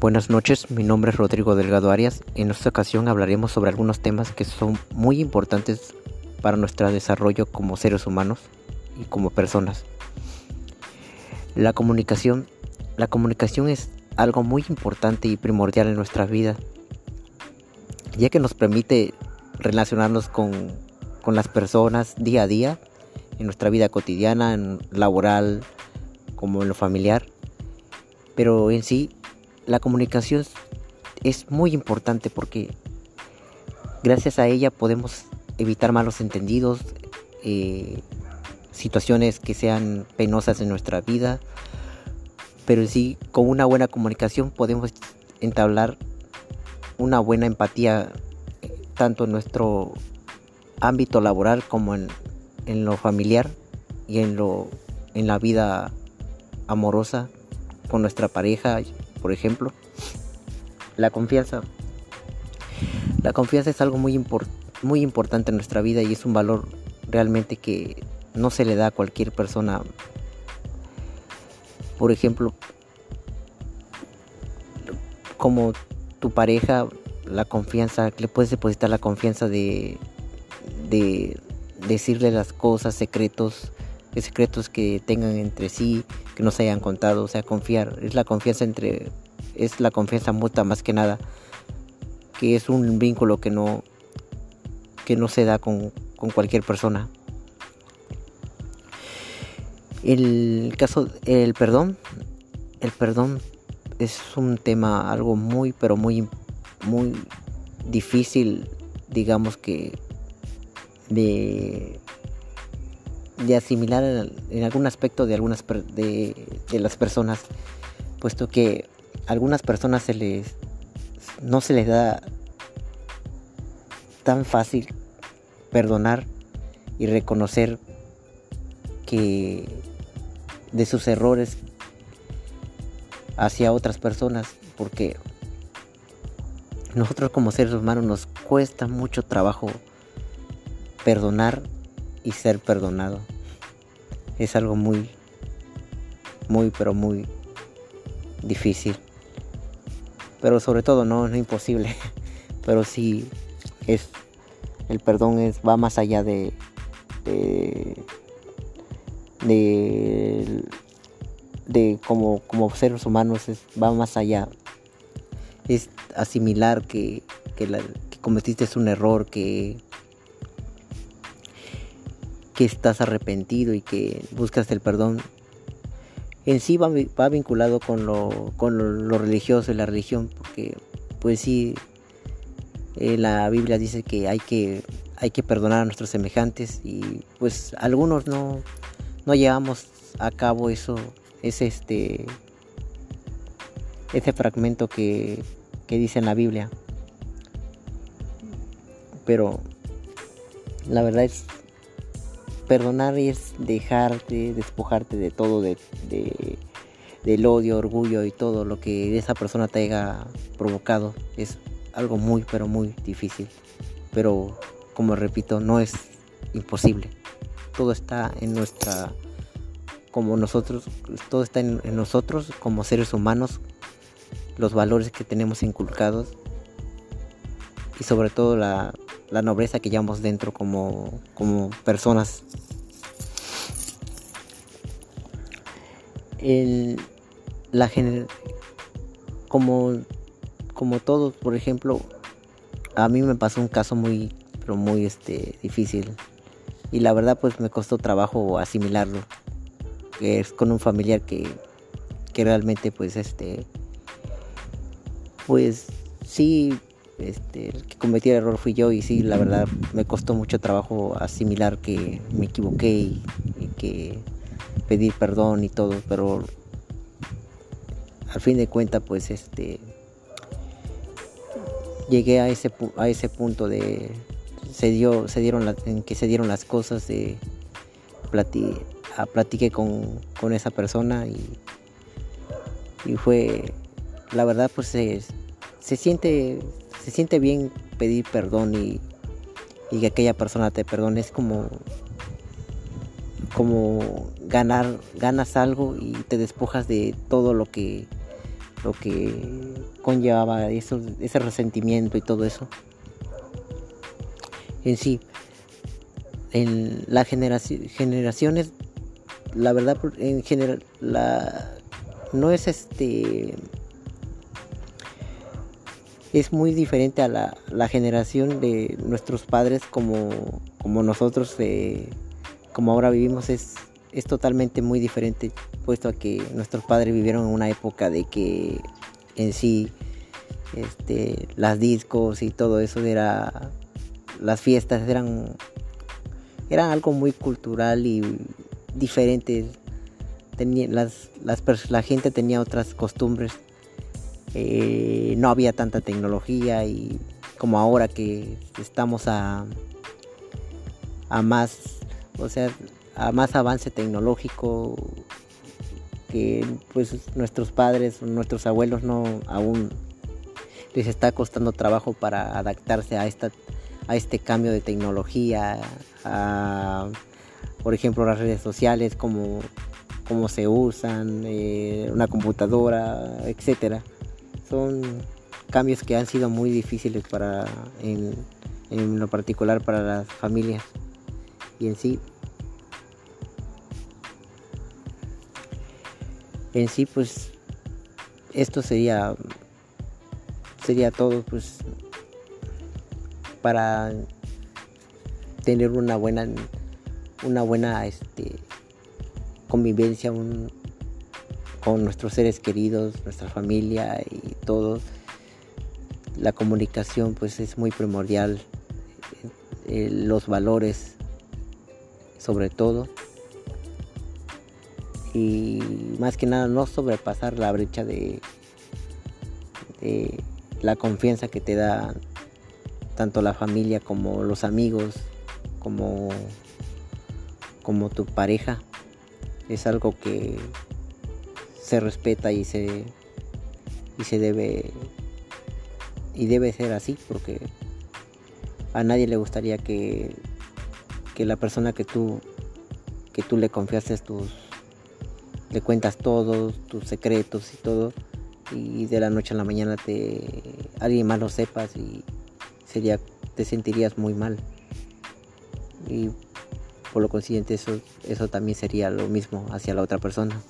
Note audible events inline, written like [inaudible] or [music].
Buenas noches, mi nombre es Rodrigo Delgado Arias. En esta ocasión hablaremos sobre algunos temas que son muy importantes para nuestro desarrollo como seres humanos y como personas. La comunicación. La comunicación es algo muy importante y primordial en nuestra vida, ya que nos permite relacionarnos con, con las personas día a día, en nuestra vida cotidiana, en laboral, como en lo familiar. Pero en sí la comunicación es muy importante porque gracias a ella podemos evitar malos entendidos, eh, situaciones que sean penosas en nuestra vida, pero sí con una buena comunicación podemos entablar una buena empatía tanto en nuestro ámbito laboral como en, en lo familiar y en lo en la vida amorosa con nuestra pareja por ejemplo. La confianza. La confianza es algo muy, muy importante en nuestra vida y es un valor realmente que no se le da a cualquier persona. Por ejemplo, como tu pareja, la confianza, le puedes depositar la confianza de, de decirle las cosas, secretos, secretos que tengan entre sí, que no se hayan contado, o sea, confiar, es la confianza entre, es la confianza mutua más que nada, que es un vínculo que no, que no se da con, con cualquier persona. El caso, el perdón, el perdón es un tema algo muy, pero muy, muy difícil, digamos que de de asimilar en, algún aspecto de algunas de, las personas, puesto que a algunas personas se les no se les da tan fácil perdonar y reconocer que de sus errores hacia otras personas porque nosotros como seres humanos nos cuesta mucho trabajo perdonar y ser perdonado. Es algo muy, muy, pero muy difícil. Pero sobre todo no, es imposible. [laughs] Pero sí es el perdón es va más allá de de, de, como, como seres humanos es, va más allá. Es asimilar que, que, la, que cometiste un error, que que estás arrepentido y que buscas el perdón, en sí va, vinculado con, lo, con religioso y la religión, porque pues sí, eh, la Biblia dice que hay, que hay que perdonar a nuestros semejantes y pues algunos no, no llevamos a cabo eso, es este, ese fragmento que, que dice en la Biblia. Pero la verdad es perdonar es dejarte, despojarte de todo, de, del odio, orgullo y todo lo que esa persona te haya provocado. Es algo muy, pero muy difícil. Pero, como repito, no es imposible. Todo está en nuestra, como nosotros, todo está en, nosotros como seres humanos, los valores que tenemos inculcados y sobre todo la, la nobleza que llevamos dentro como, como personas. El, la como, como todos, por ejemplo, a mí me pasó un caso muy, pero muy este, difícil. Y la verdad pues me costó trabajo asimilarlo. Que es con un familiar que, que realmente pues este, pues sí este, el que cometí el error fui yo y sí, la verdad me costó mucho trabajo asimilar que me equivoqué y, que pedir perdón y todo, pero al fin de cuentas pues este llegué a ese a ese punto de se dio se dieron en que se dieron las cosas de a, platiqué con, con, esa persona y, y fue la verdad pues se, se siente se siente bien pedir perdón y, que aquella persona te perdone. Es como, como ganar, ganas algo y te despojas de todo lo que lo que conllevaba eso, ese resentimiento y todo eso. En sí, en las generaciones, la verdad, en general, la, no es este es muy diferente a la, la, generación de nuestros padres como, como nosotros eh, como ahora vivimos es, es totalmente muy diferente puesto a que nuestros padres vivieron en una época de que en sí este, las discos y todo eso era las fiestas eran eran algo muy cultural y diferente. Las, las la gente tenía otras costumbres eh, no había tanta tecnología y como ahora que estamos a a más o sea a más avance tecnológico que pues nuestros padres, nuestros abuelos no aún les está costando trabajo para adaptarse a esta a este cambio de tecnología, a, por ejemplo las redes sociales, cómo, cómo se usan, eh, una computadora, etcétera. Son cambios que han sido muy difíciles para en, lo particular para las familias y en sí. En sí pues esto sería sería todo pues para tener una buena una buena este convivencia con nuestros seres queridos nuestra familia todo la comunicación pues es muy primordial eh, los valores sobre todo. Y más que nada no sobrepasar la brecha de, la confianza que te da tanto la familia como los amigos como como tu pareja. Es algo que se respeta y se y se debe y debe ser así porque a nadie le gustaría que, que la persona que tú que tú le confiases tus le cuentas todos tus secretos y todo y de la noche a la mañana te alguien más lo sepas y sería te sentirías muy mal. Y por lo consiguiente eso eso también sería lo mismo hacia la otra persona